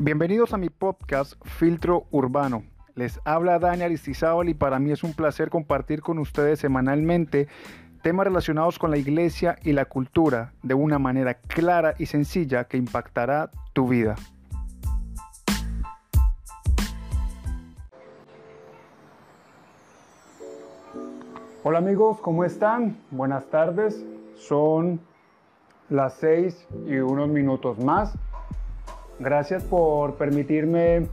Bienvenidos a mi podcast Filtro Urbano. Les habla Dani Aristizábal y para mí es un placer compartir con ustedes semanalmente temas relacionados con la iglesia y la cultura de una manera clara y sencilla que impactará tu vida. Hola amigos, ¿cómo están? Buenas tardes. Son las seis y unos minutos más. Gracias por permitirme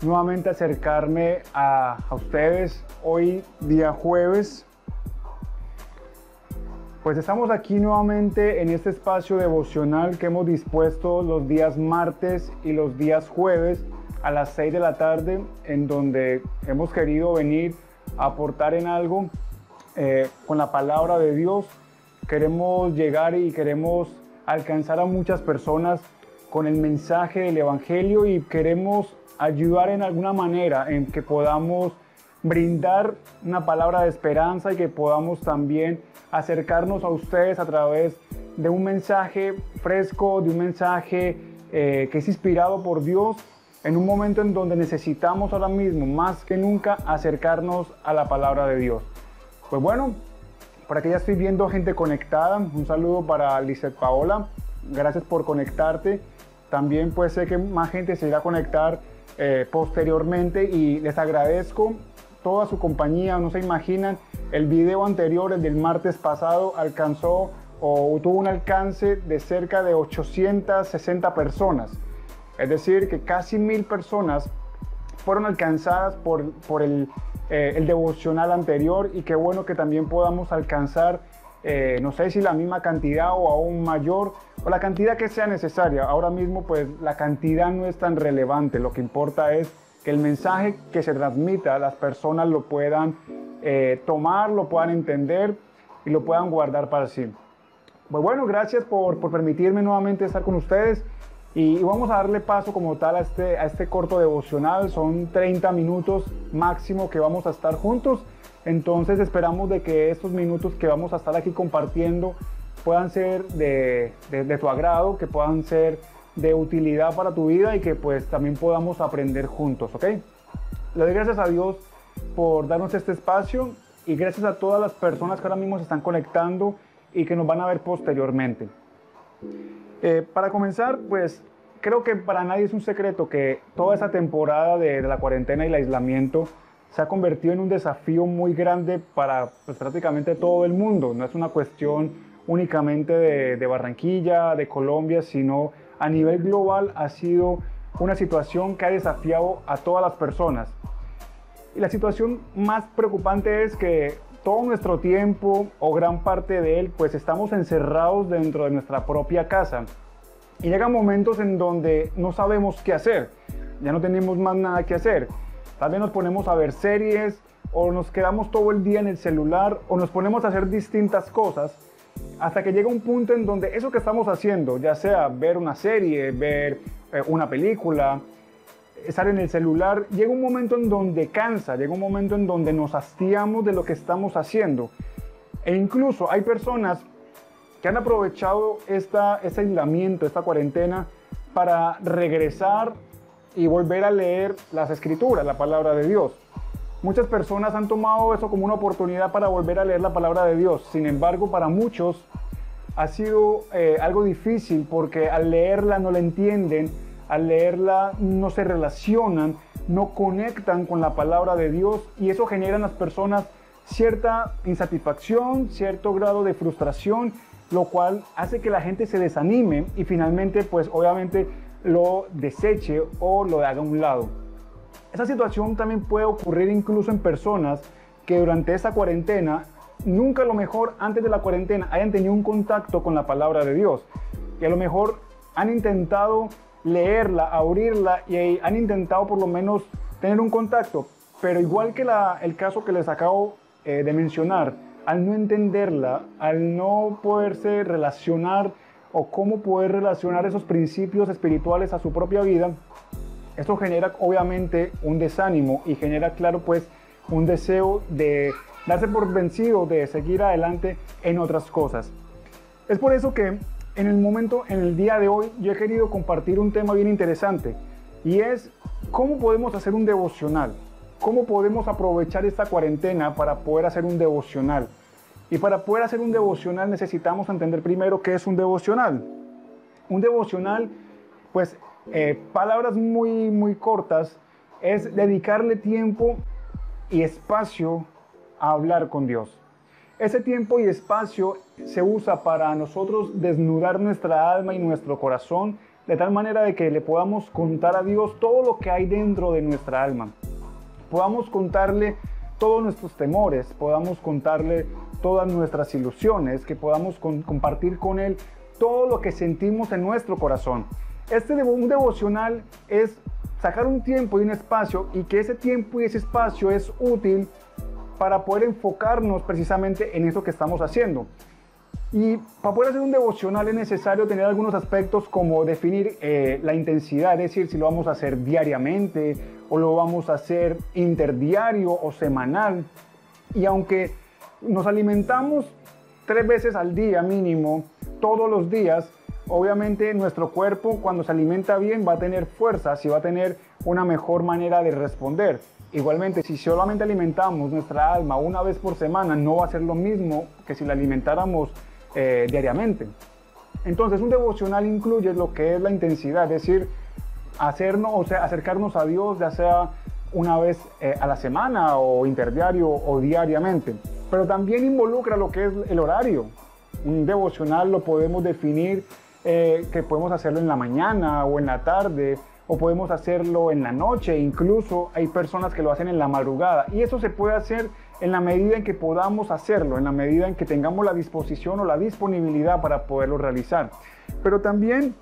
nuevamente acercarme a, ustedes hoy día jueves pues estamos aquí nuevamente en este espacio devocional que hemos dispuesto los días martes y los días jueves a las 6 de la tarde, en donde hemos querido venir a aportar en algo eh, con la palabra de Dios. Queremos llegar y queremos alcanzar a muchas personas con el mensaje del Evangelio y queremos ayudar en alguna manera en que podamos brindar una palabra de esperanza y que podamos también acercarnos a ustedes a través de un mensaje fresco, de un mensaje eh, que es inspirado por Dios en un momento en donde necesitamos ahora mismo más que nunca acercarnos a la palabra de Dios. Pues bueno, por aquí ya estoy viendo gente conectada. Un saludo para Lizeth Paola. Gracias por conectarte. También pues sé que más gente se irá a conectar eh, posteriormente y les agradezco toda su compañía. No se imaginan el video anterior, el del martes pasado, alcanzó o tuvo un alcance de cerca de 860 personas. Es decir, que casi mil personas fueron alcanzadas por, por el, eh, el, devocional anterior y qué bueno que también podamos alcanzar, eh, no sé si la misma cantidad o aún mayor, o la cantidad que sea necesaria. Ahora mismo pues la cantidad no es tan relevante, lo que importa es que el mensaje que se transmita las personas lo puedan eh, tomar, lo puedan entender y lo puedan guardar para sí. Pues bueno, gracias por, permitirme nuevamente estar con ustedes y, vamos a darle paso como tal a este, a este corto devocional. Son 30 minutos máximo que vamos a estar juntos. Entonces esperamos de que estos minutos que vamos a estar aquí compartiendo puedan ser de, de, tu agrado, que puedan ser de utilidad para tu vida y que pues también podamos aprender juntos, ¿ok? Le doy gracias a Dios por darnos este espacio y gracias a todas las personas que ahora mismo se están conectando y que nos van a ver posteriormente. Eh, para comenzar, pues creo que para nadie es un secreto que toda esa temporada de, la cuarentena y el aislamiento se ha convertido en un desafío muy grande para pues, prácticamente todo el mundo. No es una cuestión únicamente de, de Barranquilla, de Colombia, sino a nivel global ha sido una situación que ha desafiado a todas las personas. Y la situación más preocupante es que todo nuestro tiempo o gran parte de él, pues estamos encerrados dentro de nuestra propia casa. Y llegan momentos en donde no sabemos qué hacer, ya no tenemos más nada que hacer. Vez nos ponemos a ver series o nos quedamos todo el día en el celular o nos ponemos a hacer distintas cosas hasta que llega un punto en donde eso que estamos haciendo, ya sea ver una serie, ver eh, una película, estar en el celular, llega un momento en donde cansa, llega un momento en donde nos hastiamos de lo que estamos haciendo. E incluso hay personas que han aprovechado esta, este aislamiento, esta cuarentena, para regresar y volver a leer las escrituras, la palabra de Dios. Muchas personas han tomado eso como una oportunidad para volver a leer la palabra de Dios. Sin embargo, para muchos ha sido eh, algo difícil porque al leerla no la entienden, al leerla no se relacionan, no conectan con la palabra de Dios y eso genera en las personas cierta insatisfacción, cierto grado de frustración, lo cual hace que la gente se desanime y finalmente pues obviamente lo deseche o lo haga a un lado. Esa situación también puede ocurrir incluso en personas que durante esa cuarentena, nunca a lo mejor antes de la cuarentena hayan tenido un contacto con la palabra de Dios. Y a lo mejor han intentado leerla, abrirla y han intentado por lo menos tener un contacto. Pero igual que el caso que les acabo eh, de mencionar, al no entenderla, al no poderse relacionar o cómo poder relacionar esos principios espirituales a su propia vida, esto genera obviamente un desánimo y genera, claro, pues un deseo de darse por vencido, de seguir adelante en otras cosas. Es por eso que en el momento, en el día de hoy, yo he querido compartir un tema bien interesante. y es cómo podemos hacer un devocional, cómo podemos aprovechar esta cuarentena para poder hacer un devocional. Y para poder hacer un devocional necesitamos entender primero qué es un devocional. Un devocional, pues eh, palabras muy, muy cortas, es dedicarle tiempo y espacio a hablar con Dios. Ese tiempo y espacio se usa para nosotros desnudar nuestra alma y nuestro corazón de tal manera de que le podamos contar a Dios todo lo que hay dentro de nuestra alma. Podamos contarle todos nuestros temores, podamos contarle todas nuestras ilusiones, que podamos compartir con Él todo lo que sentimos en nuestro corazón. Este un devocional es sacar un tiempo y un espacio y que ese tiempo y ese espacio es útil para poder enfocarnos precisamente en eso que estamos haciendo. Y para poder hacer un devocional es necesario tener algunos aspectos como definir eh, la intensidad, es decir, si lo vamos a hacer diariamente o lo vamos a hacer interdiario o semanal. Y aunque nos alimentamos tres veces al día mínimo, todos los días, obviamente nuestro cuerpo cuando se alimenta bien va a tener fuerzas y va a tener una mejor manera de responder. Igualmente, si solamente alimentamos nuestra alma una vez por semana, no va a ser lo mismo que si la alimentáramos eh, diariamente. Entonces un devocional incluye lo que es la intensidad, es decir, hacernos, o sea, acercarnos a Dios ya sea una vez eh, a la semana o interdiario o diariamente. Pero también involucra lo que es el horario. Un devocional lo podemos definir eh, que podemos hacerlo en la mañana o en la tarde o podemos hacerlo en la noche, incluso hay personas que lo hacen en la madrugada y eso se puede hacer en la medida en que podamos hacerlo, en la medida en que tengamos la disposición o la disponibilidad para poderlo realizar. Pero también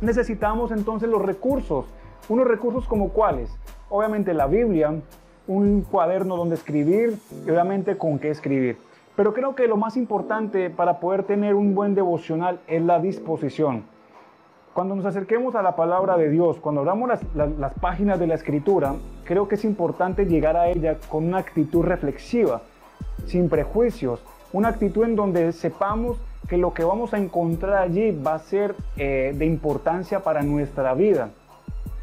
necesitamos entonces los recursos, unos recursos como cuáles, obviamente la Biblia, un cuaderno donde escribir y obviamente con qué escribir. Pero creo que lo más importante para poder tener un buen devocional es la disposición. Cuando nos acerquemos a la palabra de Dios, cuando abramos las, páginas de la escritura, creo que es importante llegar a ella con una actitud reflexiva, sin prejuicios, una actitud en donde sepamos que lo que vamos a encontrar allí va a ser eh, de importancia para nuestra vida,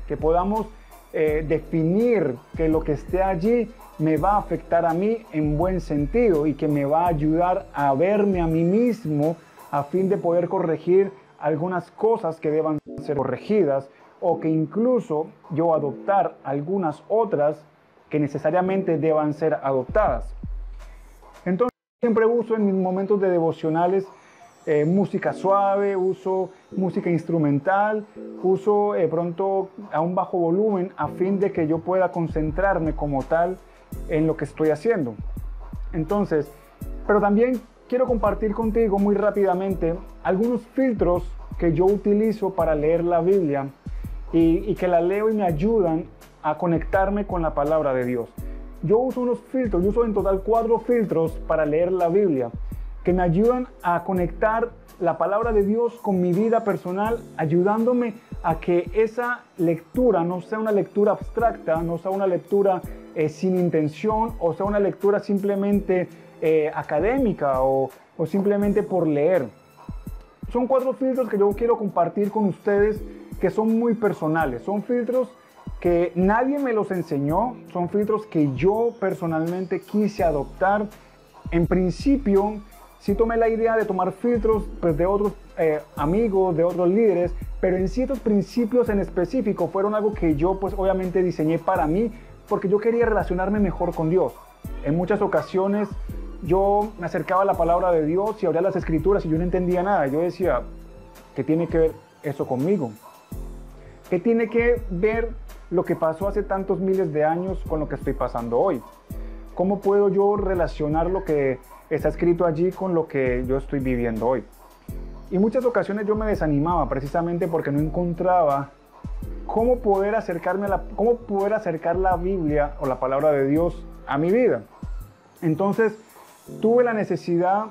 que podamos eh, definir que lo que esté allí me va a afectar a mí en buen sentido y que me va a ayudar a verme a mí mismo a fin de poder corregir algunas cosas que deban ser corregidas o que incluso yo adoptar algunas otras que necesariamente deban ser adoptadas. Entonces siempre uso en mis momentos de devocionales eh, música suave, uso música instrumental, uso eh, pronto a un bajo volumen a fin de que yo pueda concentrarme como tal en lo que estoy haciendo. Entonces, pero también quiero compartir contigo muy rápidamente algunos filtros que yo utilizo para leer la Biblia y, que la leo y me ayudan a conectarme con la palabra de Dios. Yo uso unos filtros, yo uso en total cuatro filtros para leer la Biblia que me ayudan a conectar la palabra de Dios con mi vida personal, ayudándome a que esa lectura no sea una lectura abstracta, no sea una lectura eh, sin intención o sea una lectura simplemente eh, académica o, simplemente por leer. Son cuatro filtros que yo quiero compartir con ustedes que son muy personales. Son filtros que nadie me los enseñó, son filtros que yo personalmente quise adoptar. En principio, sí tomé la idea de tomar filtros pues, de otros eh, amigos, de otros líderes, pero en ciertos principios en específico fueron algo que yo pues obviamente diseñé para mí porque yo quería relacionarme mejor con Dios. En muchas ocasiones yo me acercaba a la palabra de Dios y abría las escrituras y yo no entendía nada. Yo decía, ¿qué tiene que ver eso conmigo? ¿Qué tiene que ver lo que pasó hace tantos miles de años con lo que estoy pasando hoy? ¿Cómo puedo yo relacionar lo que está escrito allí con lo que yo estoy viviendo hoy? Y muchas ocasiones yo me desanimaba precisamente porque no encontraba cómo poder acercarme a la, cómo poder acercar la Biblia o la palabra de Dios a mi vida. Entonces, tuve la necesidad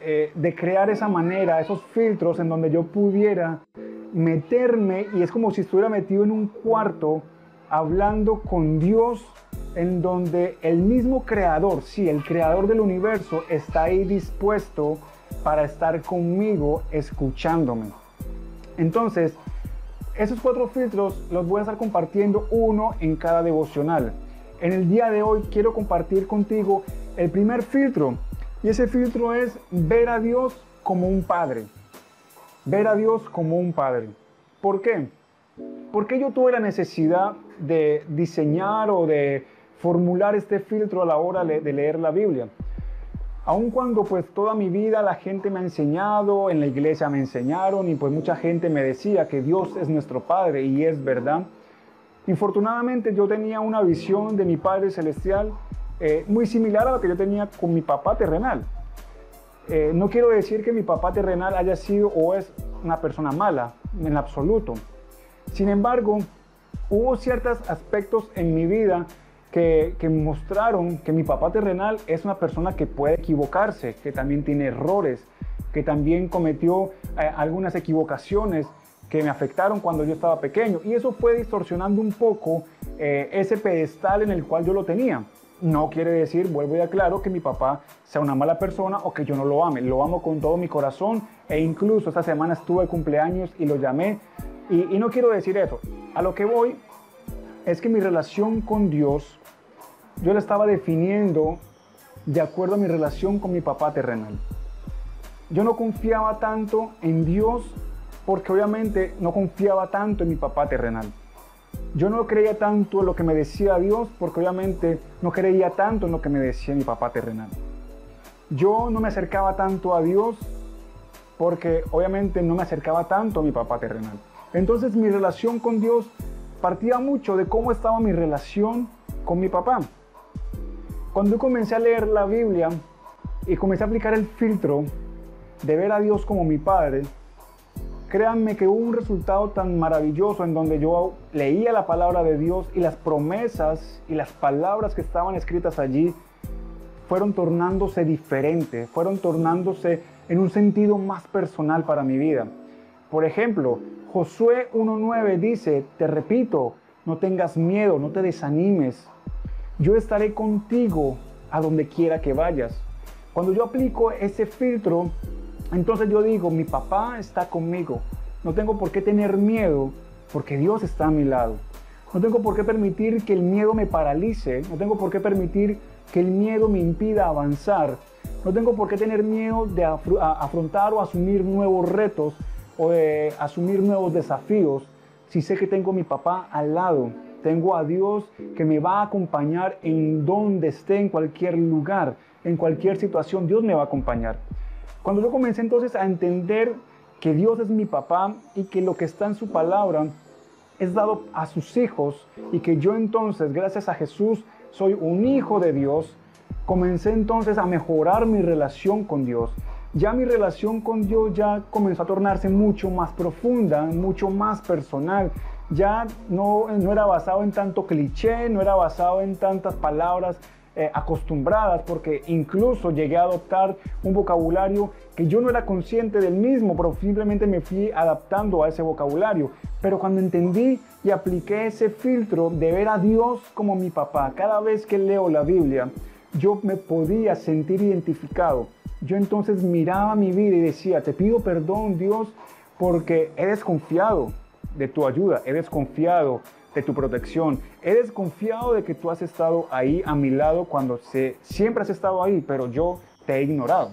eh, de crear esa manera, esos filtros en donde yo pudiera meterme y es como si estuviera metido en un cuarto hablando con Dios en donde el mismo creador, sí, el creador del universo está ahí dispuesto para estar conmigo escuchándome. Entonces, Esos cuatro filtros los voy a estar compartiendo uno en cada devocional. En el día de hoy quiero compartir contigo el primer filtro y ese filtro es ver a Dios como un padre. Ver a Dios como un padre. ¿Por qué? Porque yo tuve la necesidad de diseñar o de formular este filtro a la hora de leer la Biblia. Aun cuando pues toda mi vida la gente me ha enseñado, en la iglesia me enseñaron y pues mucha gente me decía que Dios es nuestro Padre y es verdad. Infortunadamente yo tenía una visión de mi Padre Celestial eh, muy similar a la que yo tenía con mi papá terrenal. Eh, no quiero decir que mi papá terrenal haya sido o es una persona mala, en absoluto. Sin embargo, hubo ciertos aspectos en mi vida que, mostraron que mi papá terrenal es una persona que puede equivocarse, que también tiene errores, que también cometió eh, algunas equivocaciones que me afectaron cuando yo estaba pequeño. Y eso fue distorsionando un poco eh, ese pedestal en el cual yo lo tenía. No quiere decir, vuelvo y aclaro, que mi papá sea una mala persona o que yo no lo ame. Lo amo con todo mi corazón e incluso esta semana estuve de cumpleaños y lo llamé. Y, y no quiero decir eso. A lo que voy es que mi relación con Dios yo la estaba definiendo de acuerdo a mi relación con mi papá terrenal. Yo no confiaba tanto en Dios porque obviamente no confiaba tanto en mi papá terrenal. Yo no creía tanto en lo que me decía Dios porque obviamente no creía tanto en lo que me decía mi papá terrenal. Yo no me acercaba tanto a Dios porque obviamente no me acercaba tanto a mi papá terrenal. Entonces mi relación con Dios partía mucho de cómo estaba mi relación con mi papá. Cuando yo comencé a leer la Biblia y comencé a aplicar el filtro de ver a Dios como mi Padre, créanme que hubo un resultado tan maravilloso en donde yo leía la palabra de Dios y las promesas y las palabras que estaban escritas allí fueron tornándose diferentes, fueron tornándose en un sentido más personal para mi vida. Por ejemplo, Josué 1.9 dice, te repito, no tengas miedo, no te desanimes, yo estaré contigo a donde quiera que vayas. Cuando yo aplico ese filtro, entonces yo digo, mi papá está conmigo. No tengo por qué tener miedo porque Dios está a mi lado. No tengo por qué permitir que el miedo me paralice. No tengo por qué permitir que el miedo me impida avanzar. No tengo por qué tener miedo de afrontar o asumir nuevos retos o de asumir nuevos desafíos si sé que tengo mi papá al lado. Tengo a Dios que me va a acompañar en donde esté, en cualquier lugar, en cualquier situación. Dios me va a acompañar. Cuando yo comencé entonces a entender que Dios es mi papá y que lo que está en su palabra es dado a sus hijos y que yo entonces, gracias a Jesús, soy un hijo de Dios, comencé entonces a mejorar mi relación con Dios. Ya mi relación con Dios ya comenzó a tornarse mucho más profunda, mucho más personal ya no, no era basado en tanto cliché, no era basado en tantas palabras eh, acostumbradas, porque incluso llegué a adoptar un vocabulario que yo no era consciente del mismo, pero simplemente me fui adaptando a ese vocabulario. Pero cuando entendí y apliqué ese filtro de ver a Dios como mi papá, cada vez que leo la Biblia, yo me podía sentir identificado. Yo entonces miraba mi vida y decía, te pido perdón Dios porque he desconfiado, de tu ayuda, he desconfiado de tu protección, he desconfiado de que tú has estado ahí a mi lado cuando se, siempre has estado ahí, pero yo te he ignorado.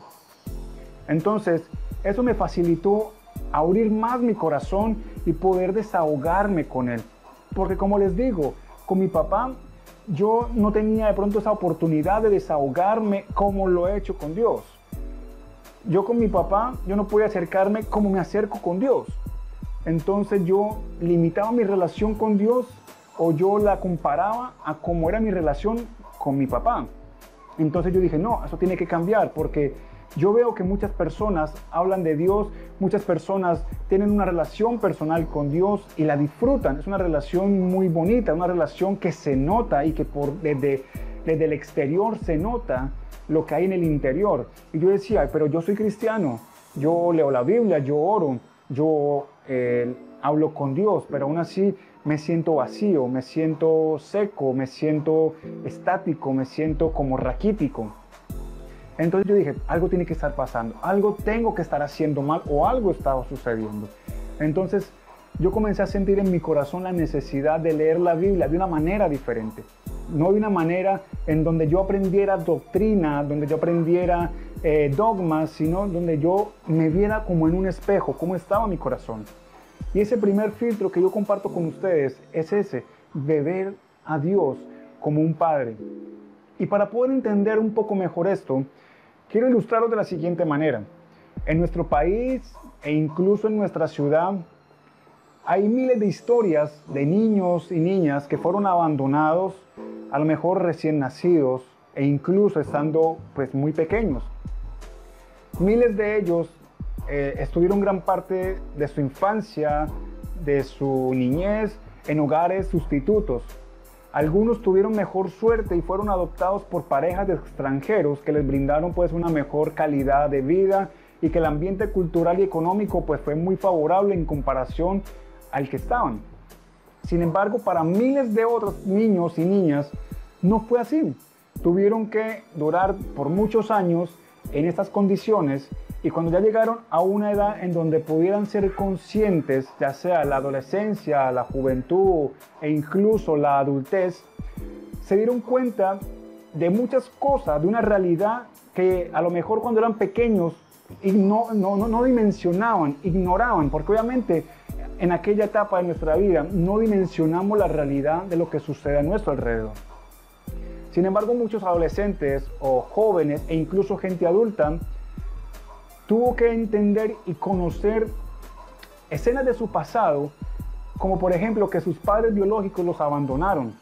Entonces, eso me facilitó abrir más mi corazón y poder desahogarme con él. Porque como les digo, con mi papá yo no tenía de pronto esa oportunidad de desahogarme como lo he hecho con Dios. Yo con mi papá, yo no podía acercarme como me acerco con Dios entonces yo limitaba mi relación con Dios o yo la comparaba a cómo era mi relación con mi papá. Entonces yo dije, no, eso tiene que cambiar porque yo veo que muchas personas hablan de Dios, muchas personas tienen una relación personal con Dios y la disfrutan. Es una relación muy bonita, una relación que se nota y que por, desde, desde el exterior se nota lo que hay en el interior. Y yo decía, pero yo soy cristiano, yo leo la Biblia, yo oro, yo eh, hablo con Dios, pero aún así me siento vacío, me siento seco, me siento estático, me siento como raquítico. Entonces yo dije, algo tiene que estar pasando, algo tengo que estar haciendo mal o algo estaba sucediendo. Entonces yo comencé a sentir en mi corazón la necesidad de leer la Biblia de una manera diferente. No de una manera en donde yo aprendiera doctrina, donde yo aprendiera eh, dogmas, sino donde yo me viera como en un espejo, cómo estaba mi corazón. Y ese primer filtro que yo comparto con ustedes es ese, de ver a Dios como un padre. Y para poder entender un poco mejor esto, quiero ilustrarlo de la siguiente manera. En nuestro país e incluso en nuestra ciudad hay miles de historias de niños y niñas que fueron abandonados, a lo mejor recién nacidos e incluso estando pues muy pequeños. Miles de ellos eh, estuvieron gran parte de su infancia, de su niñez, en hogares sustitutos. Algunos tuvieron mejor suerte y fueron adoptados por parejas de extranjeros que les brindaron pues una mejor calidad de vida y que el ambiente cultural y económico pues fue muy favorable en comparación al que estaban. Sin embargo, para miles de otros niños y niñas no fue así. Tuvieron que durar por muchos años en estas condiciones y cuando ya llegaron a una edad en donde pudieran ser conscientes, ya sea la adolescencia, la juventud e incluso la adultez, se dieron cuenta de muchas cosas, de una realidad que a lo mejor cuando eran pequeños no, no, dimensionaban, ignoraban, porque obviamente en aquella etapa de nuestra vida no dimensionamos la realidad de lo que sucede a nuestro alrededor. Sin embargo, muchos adolescentes o jóvenes e incluso gente adulta tuvo que entender y conocer escenas de su pasado, como por ejemplo que sus padres biológicos los abandonaron,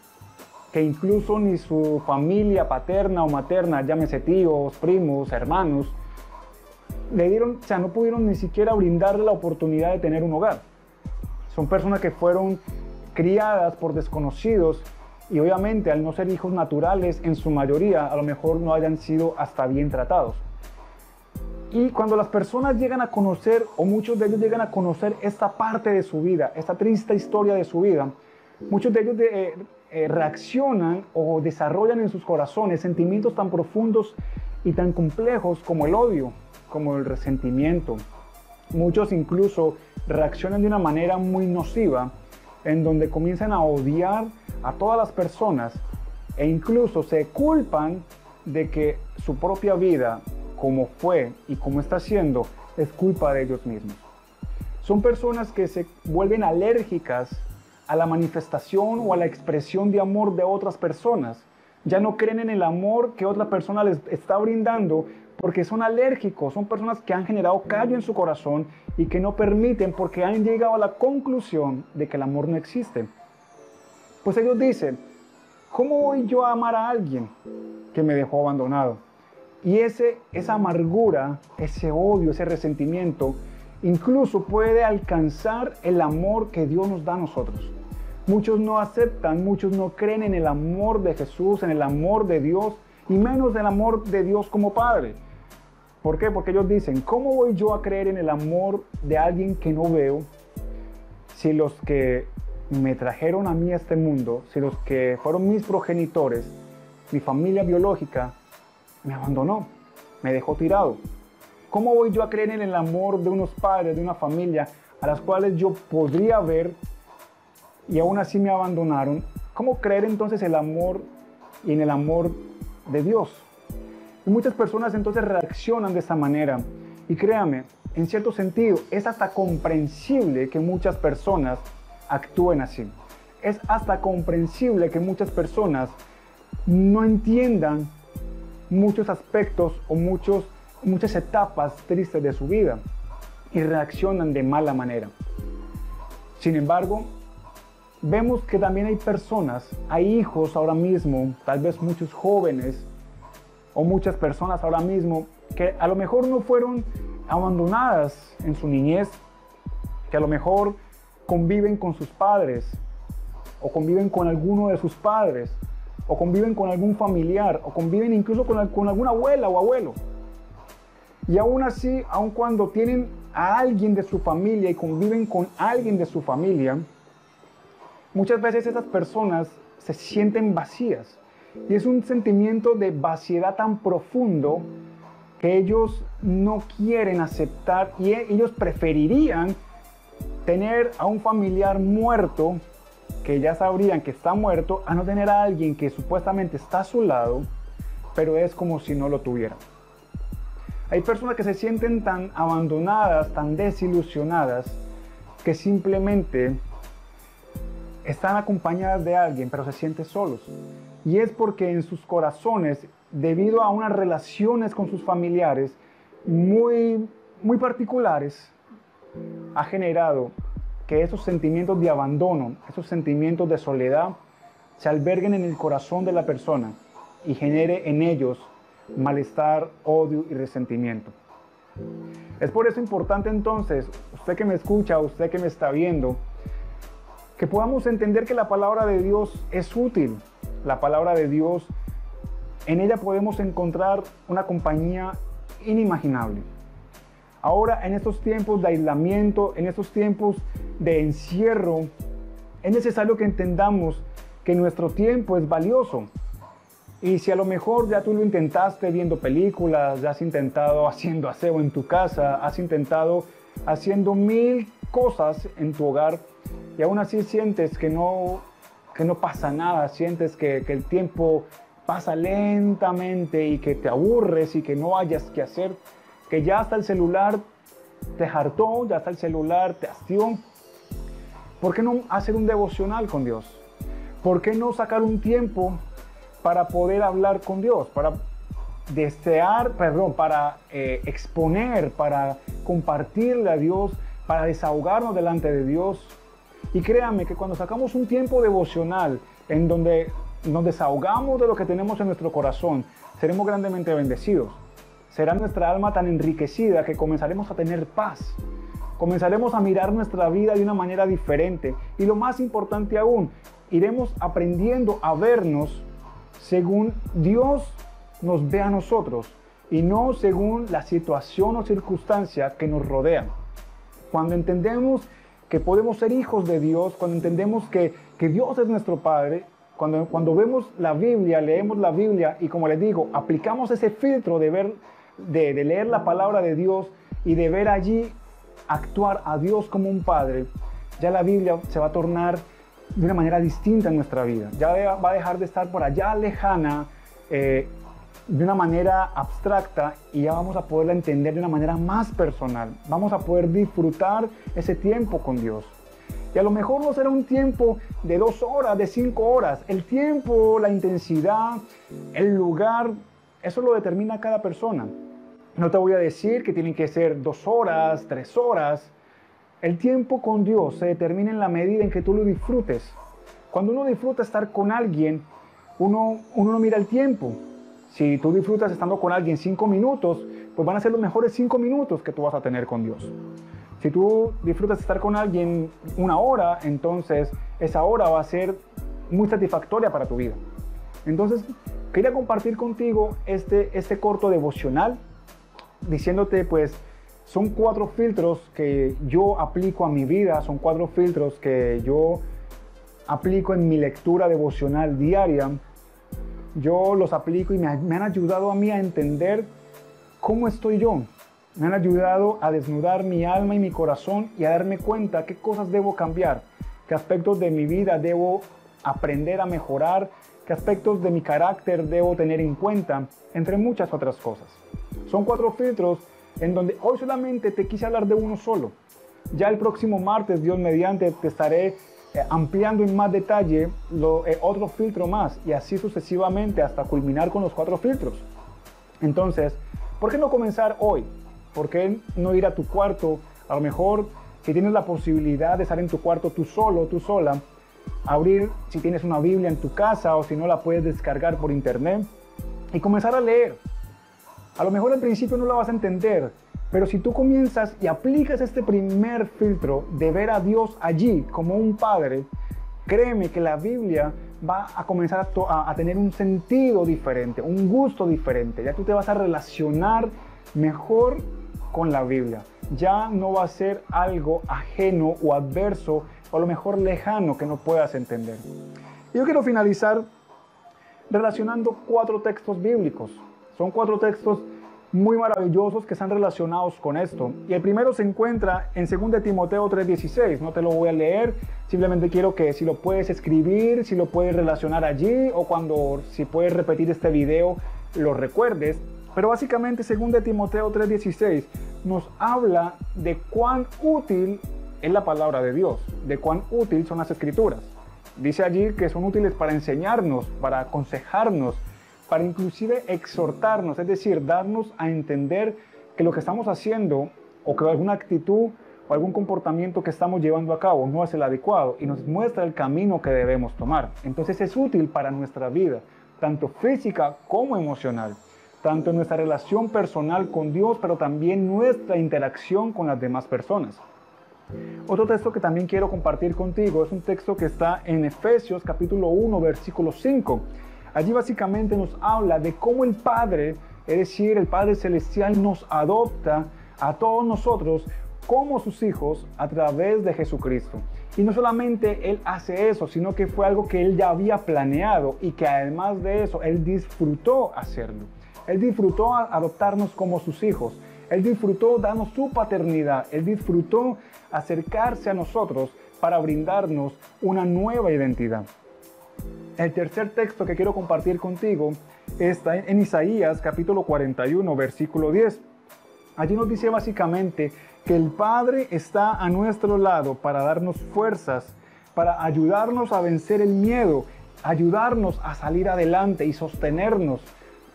que incluso ni su familia paterna o materna, llámese tíos, primos, hermanos, le dieron, o sea, no pudieron ni siquiera brindarle la oportunidad de tener un hogar. Son personas que fueron criadas por desconocidos y obviamente al no ser hijos naturales, en su mayoría a lo mejor no hayan sido hasta bien tratados. Y cuando las personas llegan a conocer, o muchos de ellos llegan a conocer esta parte de su vida, esta triste historia de su vida, muchos de ellos eh, eh, reaccionan o desarrollan en sus corazones sentimientos tan profundos y tan complejos como el odio, como el resentimiento, Muchos incluso reaccionan de una manera muy nociva, en donde comienzan a odiar a todas las personas e incluso se culpan de que su propia vida, como fue y como está siendo, es culpa de ellos mismos. Son personas que se vuelven alérgicas a la manifestación o a la expresión de amor de otras personas. Ya no creen en el amor que otra persona les está brindando porque son alérgicos, son personas que han generado callo en su corazón y que no permiten porque han llegado a la conclusión de que el amor no existe. Pues ellos dicen, ¿cómo voy yo a amar a alguien que me dejó abandonado? Y ese, esa amargura, ese odio, ese resentimiento, incluso puede alcanzar el amor que Dios nos da a nosotros. Muchos no aceptan, muchos no creen en el amor de Jesús, en el amor de Dios, y menos del amor de Dios como Padre. ¿Por qué? Porque ellos dicen, ¿cómo voy yo a creer en el amor de alguien que no veo si los que me trajeron a mí a este mundo, si los que fueron mis progenitores, mi familia biológica, me abandonó, me dejó tirado? ¿Cómo voy yo a creer en el amor de unos padres, de una familia a las cuales yo podría ver y aún así me abandonaron? ¿Cómo creer entonces el amor y en el amor de Dios? Y muchas personas entonces reaccionan de esta manera. Y créame, en cierto sentido, es hasta comprensible que muchas personas actúen así. Es hasta comprensible que muchas personas no entiendan muchos aspectos o muchos, muchas etapas tristes de su vida y reaccionan de mala manera. Sin embargo, vemos que también hay personas, hay hijos ahora mismo, tal vez muchos jóvenes, o muchas personas ahora mismo que a lo mejor no fueron abandonadas en su niñez, que a lo mejor conviven con sus padres o conviven con alguno de sus padres o conviven con algún familiar o conviven incluso con, con alguna abuela o abuelo. Y aún así, aun cuando tienen a alguien de su familia y conviven con alguien de su familia, muchas veces esas personas se sienten vacías y es un sentimiento de vaciedad tan profundo que ellos no quieren aceptar y e, ellos preferirían tener a un familiar muerto, que ya sabrían que está muerto, a no tener a alguien que supuestamente está a su lado, pero es como si no lo tuvieran. Hay personas que se sienten tan abandonadas, tan desilusionadas, que simplemente están acompañadas de alguien, pero se sienten solos. Y es porque en sus corazones, debido a unas relaciones con sus familiares muy, muy particulares, ha generado que esos sentimientos de abandono, esos sentimientos de soledad, se alberguen en el corazón de la persona y genere en ellos malestar, odio y resentimiento. Es por eso importante entonces, usted que me escucha, usted que me está viendo, que podamos entender que la palabra de Dios es útil. La palabra de Dios, en ella podemos encontrar una compañía inimaginable. Ahora, en estos tiempos de aislamiento, en estos tiempos de encierro, es necesario que entendamos que nuestro tiempo es valioso. Y si a lo mejor ya tú lo intentaste viendo películas, ya has intentado haciendo aseo en tu casa, has intentado haciendo mil cosas en tu hogar y aún así sientes que no, que no pasa nada, sientes que, el tiempo pasa lentamente y que te aburres y que no hayas que hacer, que ya hasta el celular te hartó, ya hasta el celular te hastió. ¿Por qué no hacer un devocional con Dios? ¿Por qué no sacar un tiempo para poder hablar con Dios, para desear, perdón, para eh, exponer, para compartirle a Dios, para desahogarnos delante de Dios. Y créanme que cuando sacamos un tiempo devocional en donde nos desahogamos de lo que tenemos en nuestro corazón, seremos grandemente bendecidos. Será nuestra alma tan enriquecida que comenzaremos a tener paz. Comenzaremos a mirar nuestra vida de una manera diferente. Y lo más importante aún, iremos aprendiendo a vernos según Dios nos ve a nosotros y no según la situación o circunstancia que nos rodea. Cuando entendemos que podemos ser hijos de Dios, cuando entendemos que, que Dios es nuestro Padre, cuando, cuando vemos la Biblia, leemos la Biblia y como les digo, aplicamos ese filtro de, ver, de, de leer la palabra de Dios y de ver allí actuar a Dios como un Padre, ya la Biblia se va a tornar de una manera distinta en nuestra vida. Ya va a dejar de estar por allá lejana, eh, de una manera abstracta y ya vamos a poderla entender de una manera más personal. Vamos a poder disfrutar ese tiempo con Dios. Y a lo mejor no será un tiempo de dos horas, de cinco horas. El tiempo, la intensidad, el lugar, eso lo determina cada persona. No te voy a decir que tienen que ser dos horas, tres horas. El tiempo con Dios se determina en la medida en que tú lo disfrutes. Cuando uno disfruta estar con alguien, uno, uno no mira el tiempo. Si tú disfrutas estando con alguien cinco minutos, pues van a ser los mejores cinco minutos que tú vas a tener con Dios. Si tú disfrutas estar con alguien una hora, entonces esa hora va a ser muy satisfactoria para tu vida. Entonces, quería compartir contigo este, este corto devocional, diciéndote pues son cuatro filtros que yo aplico a mi vida, son cuatro filtros que yo aplico en mi lectura devocional diaria. Yo los aplico y me, han ayudado a mí a entender cómo estoy yo. Me han ayudado a desnudar mi alma y mi corazón y a darme cuenta qué cosas debo cambiar, qué aspectos de mi vida debo aprender a mejorar, qué aspectos de mi carácter debo tener en cuenta, entre muchas otras cosas. Son cuatro filtros en donde hoy solamente te quise hablar de uno solo. Ya el próximo martes, Dios mediante, te estaré eh, ampliando en más detalle lo, eh, otro filtro más y así sucesivamente hasta culminar con los cuatro filtros. Entonces, ¿por qué no comenzar hoy? ¿Por qué no ir a tu cuarto? A lo mejor, si tienes la posibilidad de estar en tu cuarto tú solo, tú sola, abrir si tienes una Biblia en tu casa o si no la puedes descargar por internet y comenzar a leer. A lo mejor al principio no la vas a entender, pero si tú comienzas y aplicas este primer filtro de ver a Dios allí como un padre, créeme que la Biblia va a comenzar a, tener un sentido diferente, un gusto diferente. Ya tú te vas a relacionar mejor con la Biblia. Ya no va a ser algo ajeno o adverso o a lo mejor lejano que no puedas entender. Yo quiero finalizar relacionando cuatro textos bíblicos son cuatro textos muy maravillosos que están relacionados con esto. Y el primero se encuentra en 2 Timoteo 3:16. No te lo voy a leer, simplemente quiero que si lo puedes escribir, si lo puedes relacionar allí o cuando si puedes repetir este video lo recuerdes. Pero básicamente 2 Timoteo 3:16 nos habla de cuán útil es la palabra de Dios, de cuán útil son las escrituras. Dice allí que son útiles para enseñarnos, para aconsejarnos, para inclusive exhortarnos, es decir, darnos a entender que lo que estamos haciendo o que alguna actitud o algún comportamiento que estamos llevando a cabo no es el adecuado y nos muestra el camino que debemos tomar. Entonces es útil para nuestra vida, tanto física como emocional, tanto en nuestra relación personal con Dios, pero también nuestra interacción con las demás personas. Otro texto que también quiero compartir contigo es un texto que está en Efesios capítulo 1 versículo 5 Allí básicamente nos habla de cómo el Padre, es decir, el Padre Celestial nos adopta a todos nosotros como sus hijos a través de Jesucristo. Y no solamente Él hace eso, sino que fue algo que Él ya había planeado y que además de eso, Él disfrutó hacerlo. Él disfrutó adoptarnos como sus hijos. Él disfrutó darnos su paternidad. Él disfrutó acercarse a nosotros para brindarnos una nueva identidad. El tercer texto que quiero compartir contigo está en Isaías capítulo 41, versículo 10. Allí nos dice básicamente que el Padre está a nuestro lado para darnos fuerzas, para ayudarnos a vencer el miedo, ayudarnos a salir adelante y sostenernos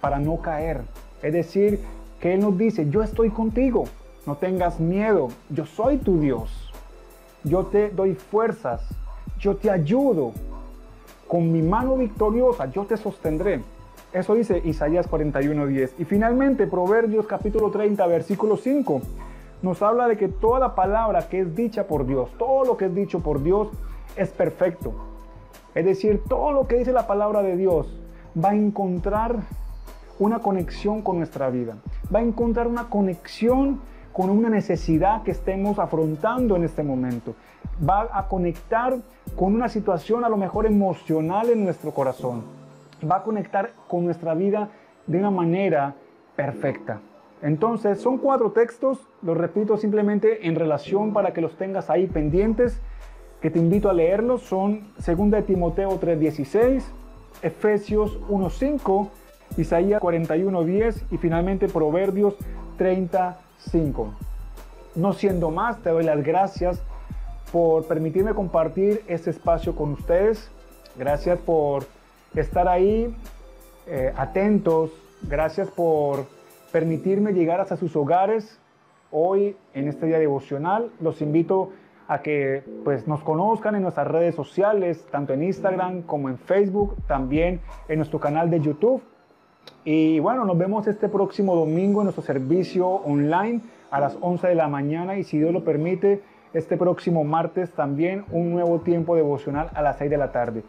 para no caer. Es decir, que Él nos dice, yo estoy contigo, no tengas miedo, yo soy tu Dios, yo te doy fuerzas, yo te ayudo, con mi mano victoriosa yo te sostendré. Eso dice Isaías 41:10. Y finalmente Proverbios capítulo 30, versículo 5, nos habla de que toda la palabra que es dicha por Dios, todo lo que es dicho por Dios es perfecto. Es decir, todo lo que dice la palabra de Dios va a encontrar una conexión con nuestra vida. Va a encontrar una conexión con una necesidad que estemos afrontando en este momento. Va a conectar con una situación a lo mejor emocional en nuestro corazón. Va a conectar con nuestra vida de una manera perfecta. Entonces, son cuatro textos, los repito simplemente en relación para que los tengas ahí pendientes, que te invito a leerlos. Son 2 de Timoteo 3:16, Efesios 1:5, Isaías 41:10 y finalmente Proverbios 30 5. No siendo más, te doy las gracias por permitirme compartir este espacio con ustedes. Gracias por estar ahí eh, atentos. Gracias por permitirme llegar hasta sus hogares hoy en este día devocional. Los invito a que pues, nos conozcan en nuestras redes sociales, tanto en Instagram como en Facebook, también en nuestro canal de YouTube. Y bueno, nos vemos este próximo domingo en nuestro servicio online a las 11 de la mañana y si Dios lo permite, este próximo martes también un nuevo tiempo devocional a las 6 de la tarde.